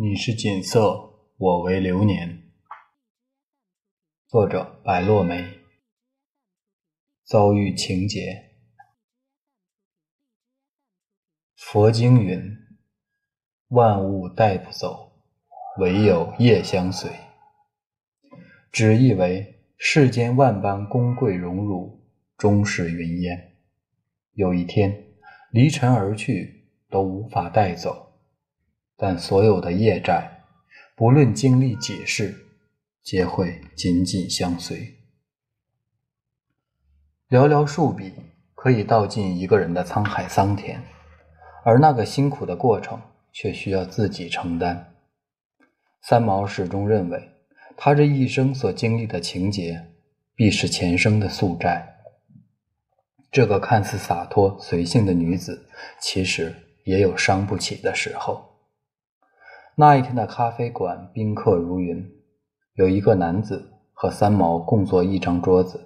你是锦瑟，我为流年。作者：白落梅。遭遇情节。佛经云：“万物带不走，唯有业相随。”只意为世间万般功贵荣辱，终是云烟。有一天，离尘而去，都无法带走。但所有的业债，不论经历几世，皆会紧紧相随。寥寥数笔，可以道尽一个人的沧海桑田，而那个辛苦的过程，却需要自己承担。三毛始终认为，他这一生所经历的情节，必是前生的宿债。这个看似洒脱随性的女子，其实也有伤不起的时候。那一天的咖啡馆宾客如云，有一个男子和三毛共坐一张桌子，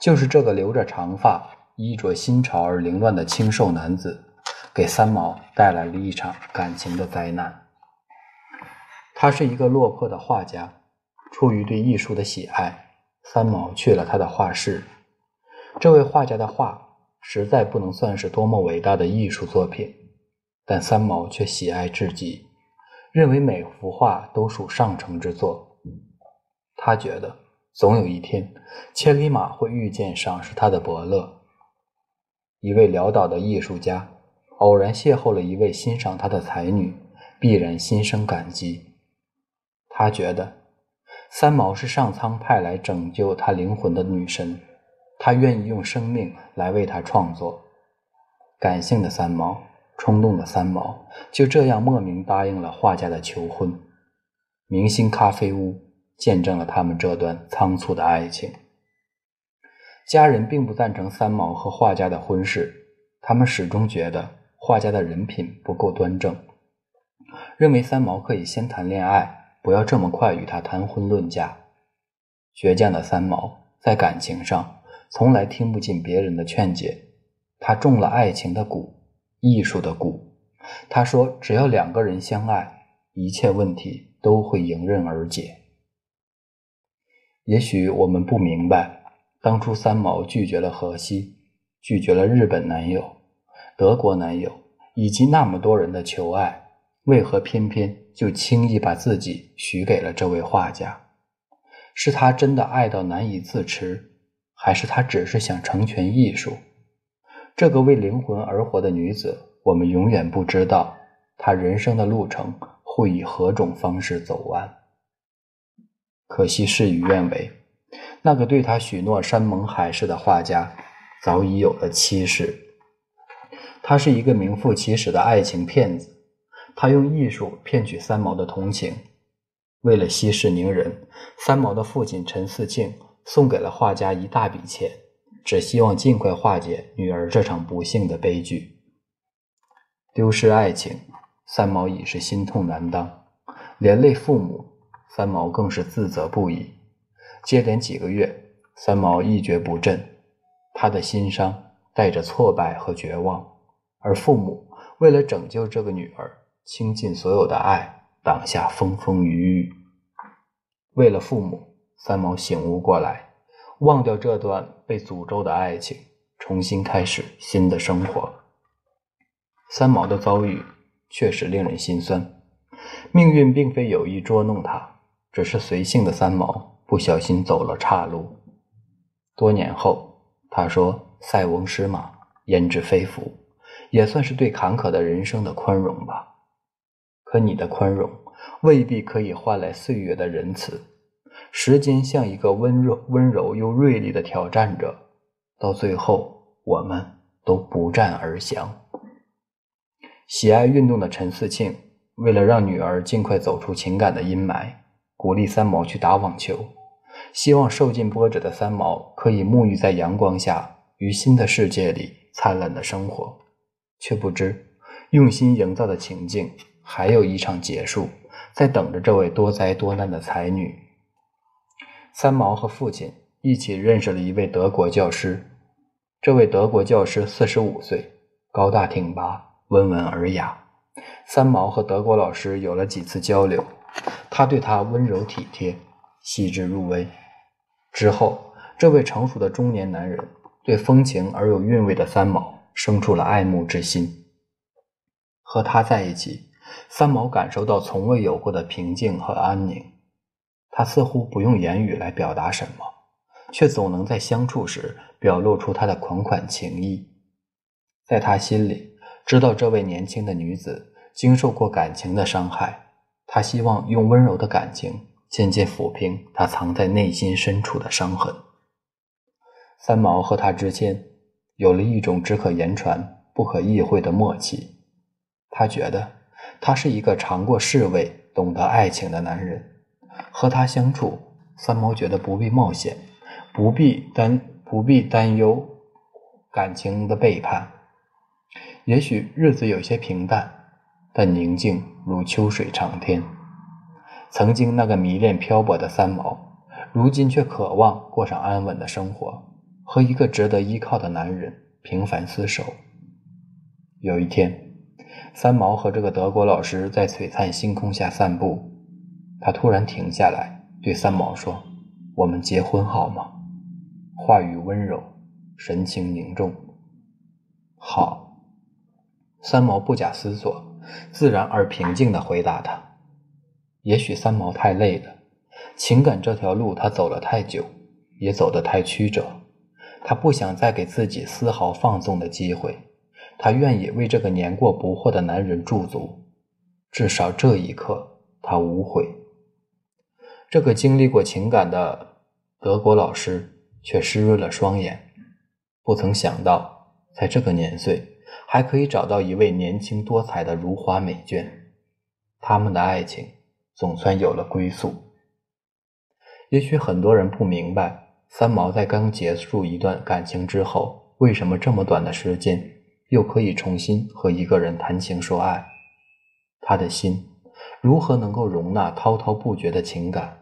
就是这个留着长发、衣着新潮而凌乱的清瘦男子，给三毛带来了一场感情的灾难。他是一个落魄的画家，出于对艺术的喜爱，三毛去了他的画室。这位画家的画实在不能算是多么伟大的艺术作品，但三毛却喜爱至极。认为每幅画都属上乘之作，他觉得总有一天，千里马会遇见赏识他的伯乐。一位潦倒的艺术家偶然邂逅了一位欣赏他的才女，必然心生感激。他觉得三毛是上苍派来拯救他灵魂的女神，他愿意用生命来为他创作。感性的三毛。冲动的三毛就这样莫名答应了画家的求婚。明星咖啡屋见证了他们这段仓促的爱情。家人并不赞成三毛和画家的婚事，他们始终觉得画家的人品不够端正，认为三毛可以先谈恋爱，不要这么快与他谈婚论嫁。倔强的三毛在感情上从来听不进别人的劝解，他中了爱情的蛊。艺术的骨，他说：“只要两个人相爱，一切问题都会迎刃而解。”也许我们不明白，当初三毛拒绝了荷西，拒绝了日本男友、德国男友，以及那么多人的求爱，为何偏偏就轻易把自己许给了这位画家？是他真的爱到难以自持，还是他只是想成全艺术？这个为灵魂而活的女子，我们永远不知道她人生的路程会以何种方式走完。可惜事与愿违，那个对她许诺山盟海誓的画家早已有了妻室。他是一个名副其实的爱情骗子，他用艺术骗取三毛的同情。为了息事宁人，三毛的父亲陈四庆送给了画家一大笔钱。只希望尽快化解女儿这场不幸的悲剧。丢失爱情，三毛已是心痛难当，连累父母，三毛更是自责不已。接连几个月，三毛一蹶不振，他的心伤带着挫败和绝望，而父母为了拯救这个女儿，倾尽所有的爱，挡下风风雨雨。为了父母，三毛醒悟过来。忘掉这段被诅咒的爱情，重新开始新的生活。三毛的遭遇确实令人心酸，命运并非有意捉弄他，只是随性的三毛不小心走了岔路。多年后，他说：“塞翁失马，焉知非福，也算是对坎坷的人生的宽容吧。”可你的宽容未必可以换来岁月的仁慈。时间像一个温柔、温柔又锐利的挑战者，到最后，我们都不战而降。喜爱运动的陈思庆，为了让女儿尽快走出情感的阴霾，鼓励三毛去打网球，希望受尽波折的三毛可以沐浴在阳光下，于新的世界里灿烂的生活。却不知，用心营造的情境，还有一场结束，在等着这位多灾多难的才女。三毛和父亲一起认识了一位德国教师。这位德国教师四十五岁，高大挺拔，温文尔雅，三毛和德国老师有了几次交流，他对他温柔体贴，细致入微。之后，这位成熟的中年男人对风情而有韵味的三毛生出了爱慕之心。和他在一起，三毛感受到从未有过的平静和安宁。他似乎不用言语来表达什么，却总能在相处时表露出他的款款情意。在他心里，知道这位年轻的女子。经受过感情的伤害，他希望用温柔的感情渐渐抚平他藏在内心深处的伤痕。三毛和他之间有了一种只可言传不可意会的默契。他觉得他是一个尝过世味、懂得爱情的男人。和他相处，三毛觉得不必冒险，不必担不必担忧感情的背叛。也许日子有些平淡。但宁静如秋水长天。曾经那个迷恋漂泊的三毛，如今却渴望过上安稳的生活，和一个值得依靠的男人平凡厮守。有一天，三毛和这个德国老师在璀璨星空下散步，他突然停下来对三毛说：“我们结婚好吗？”话语温柔，神情凝重。好。三毛不假思索。自然而平静地回答他：“也许三毛太累了，情感这条路他走了太久，也走得太曲折，他不想再给自己丝毫放纵的机会。他愿意为这个年过不惑的男人驻足，至少这一刻他无悔。”这个经历过情感的德国老师却湿润了双眼，不曾想到在这个年岁。还可以找到一位年轻多彩的如花美眷，他们的爱情总算有了归宿。也许很多人不明白，三毛在刚结束一段感情之后，为什么这么短的时间又可以重新和一个人谈情说爱？他的心如何能够容纳滔滔不绝的情感？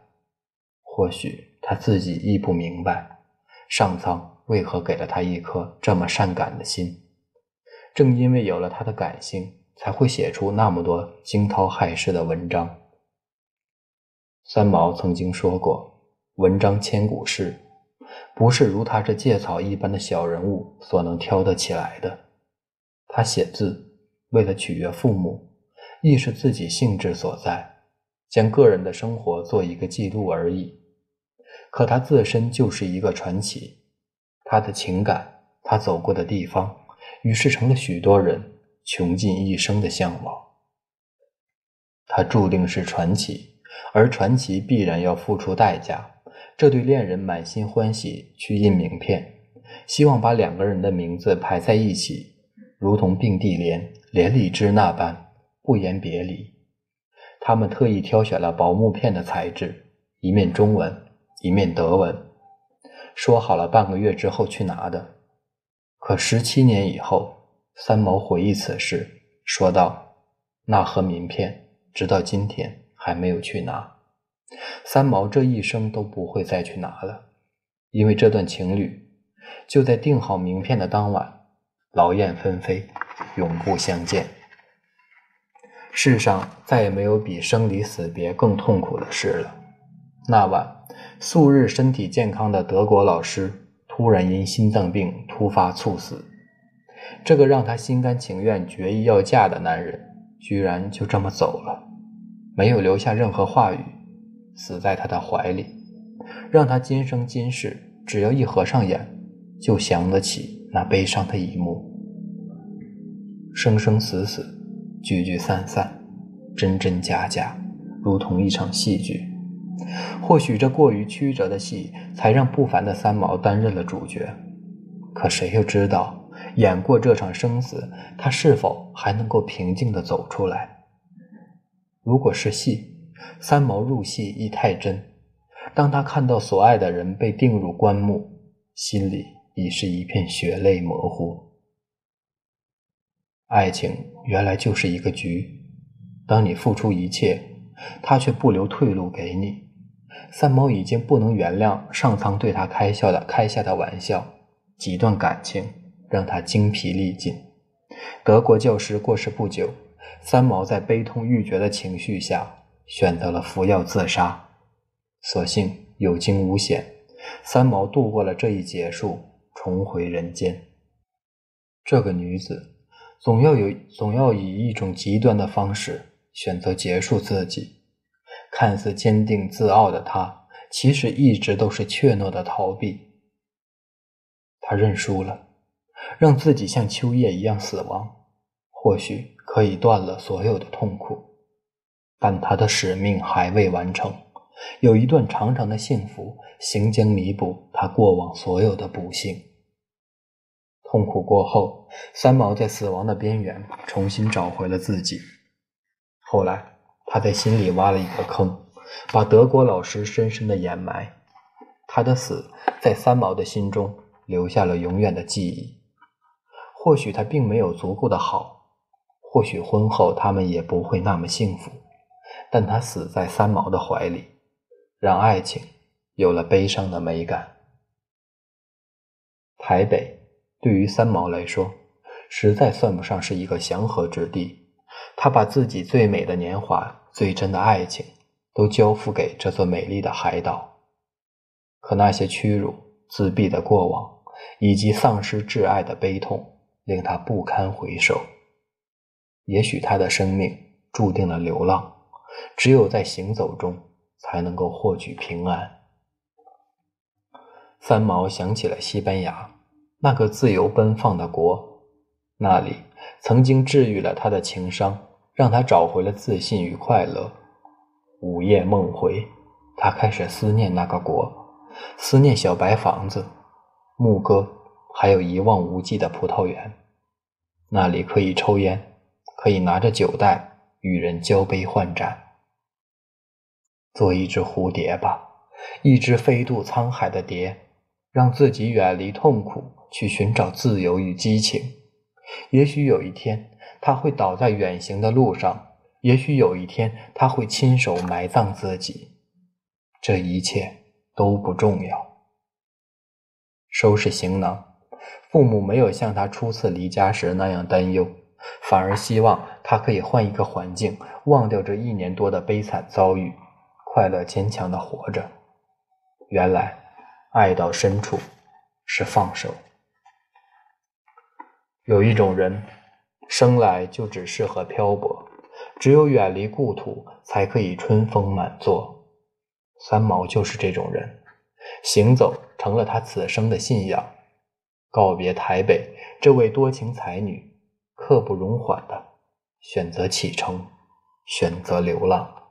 或许他自己亦不明白，上苍为何给了他一颗这么善感的心。正因为有了他的感性，才会写出那么多惊涛骇世的文章。三毛曾经说过：“文章千古事，不是如他这芥草一般的小人物所能挑得起来的。”他写字为了取悦父母，亦是自己兴致所在，将个人的生活做一个记录而已。可他自身就是一个传奇，他的情感，他走过的地方。于是成了许多人穷尽一生的向往。他注定是传奇，而传奇必然要付出代价。这对恋人满心欢喜去印名片，希望把两个人的名字排在一起，如同并蒂莲、连理枝那般不言别离。他们特意挑选了薄木片的材质，一面中文，一面德文，说好了半个月之后去拿的。可十七年以后，三毛回忆此事，说道：“那盒名片，直到今天还没有去拿。三毛这一生都不会再去拿了，因为这段情侣就在订好名片的当晚，劳燕分飞，永不相见。世上再也没有比生离死别更痛苦的事了。那晚，素日身体健康的德国老师。”突然因心脏病突发猝死，这个让他心甘情愿、决意要嫁的男人，居然就这么走了，没有留下任何话语，死在他的怀里，让他今生今世只要一合上眼，就想得起那悲伤的一幕。生生死死，聚聚散散，真真假假，如同一场戏剧。或许这过于曲折的戏，才让不凡的三毛担任了主角。可谁又知道，演过这场生死，他是否还能够平静地走出来？如果是戏，三毛入戏亦太真。当他看到所爱的人被钉入棺木，心里已是一片血泪模糊。爱情原来就是一个局，当你付出一切，他却不留退路给你。三毛已经不能原谅上苍对他开笑的开下的玩笑，几段感情让他精疲力尽。德国教师过世不久，三毛在悲痛欲绝的情绪下选择了服药自杀。所幸有惊无险，三毛度过了这一劫数，重回人间。这个女子总要有，总要以一种极端的方式选择结束自己。看似坚定自傲的他，其实一直都是怯懦的逃避。他认输了，让自己像秋叶一样死亡，或许可以断了所有的痛苦。但他的使命还未完成，有一段长长的幸福，行将弥补他过往所有的不幸。痛苦过后，三毛在死亡的边缘重新找回了自己。后来，他在心里挖了一个坑，把德国老师深深的掩埋。他的死在三毛的心中留下了永远的记忆。或许他并没有足够的好，或许婚后他们也不会那么幸福，但他死在三毛的怀里，让爱情有了悲伤的美感。台北。对于三毛来说，实在算不上是一个祥和之地。他把自己最美的年华、最真的爱情，都交付给这座美丽的海岛。可那些屈辱、自闭的过往，以及丧失挚爱的悲痛，令他不堪回首。也许他的生命注定了流浪，只有在行走中，才能够获取平安。三毛想起了西班牙。那个自由奔放的国，那里曾经治愈了他的情伤，让他找回了自信与快乐。午夜梦回，他开始思念那个国，思念小白房子、牧歌，还有一望无际的葡萄园。那里可以抽烟，可以拿着酒袋与人交杯换盏。做一只蝴蝶吧，一只飞渡沧海的蝶，让自己远离痛苦。去寻找自由与激情，也许有一天他会倒在远行的路上，也许有一天他会亲手埋葬自己，这一切都不重要。收拾行囊，父母没有像他初次离家时那样担忧，反而希望他可以换一个环境，忘掉这一年多的悲惨遭遇，快乐坚强的活着。原来，爱到深处是放手。有一种人，生来就只适合漂泊，只有远离故土，才可以春风满座。三毛就是这种人，行走成了他此生的信仰。告别台北这位多情才女，刻不容缓的选择启程，选择流浪。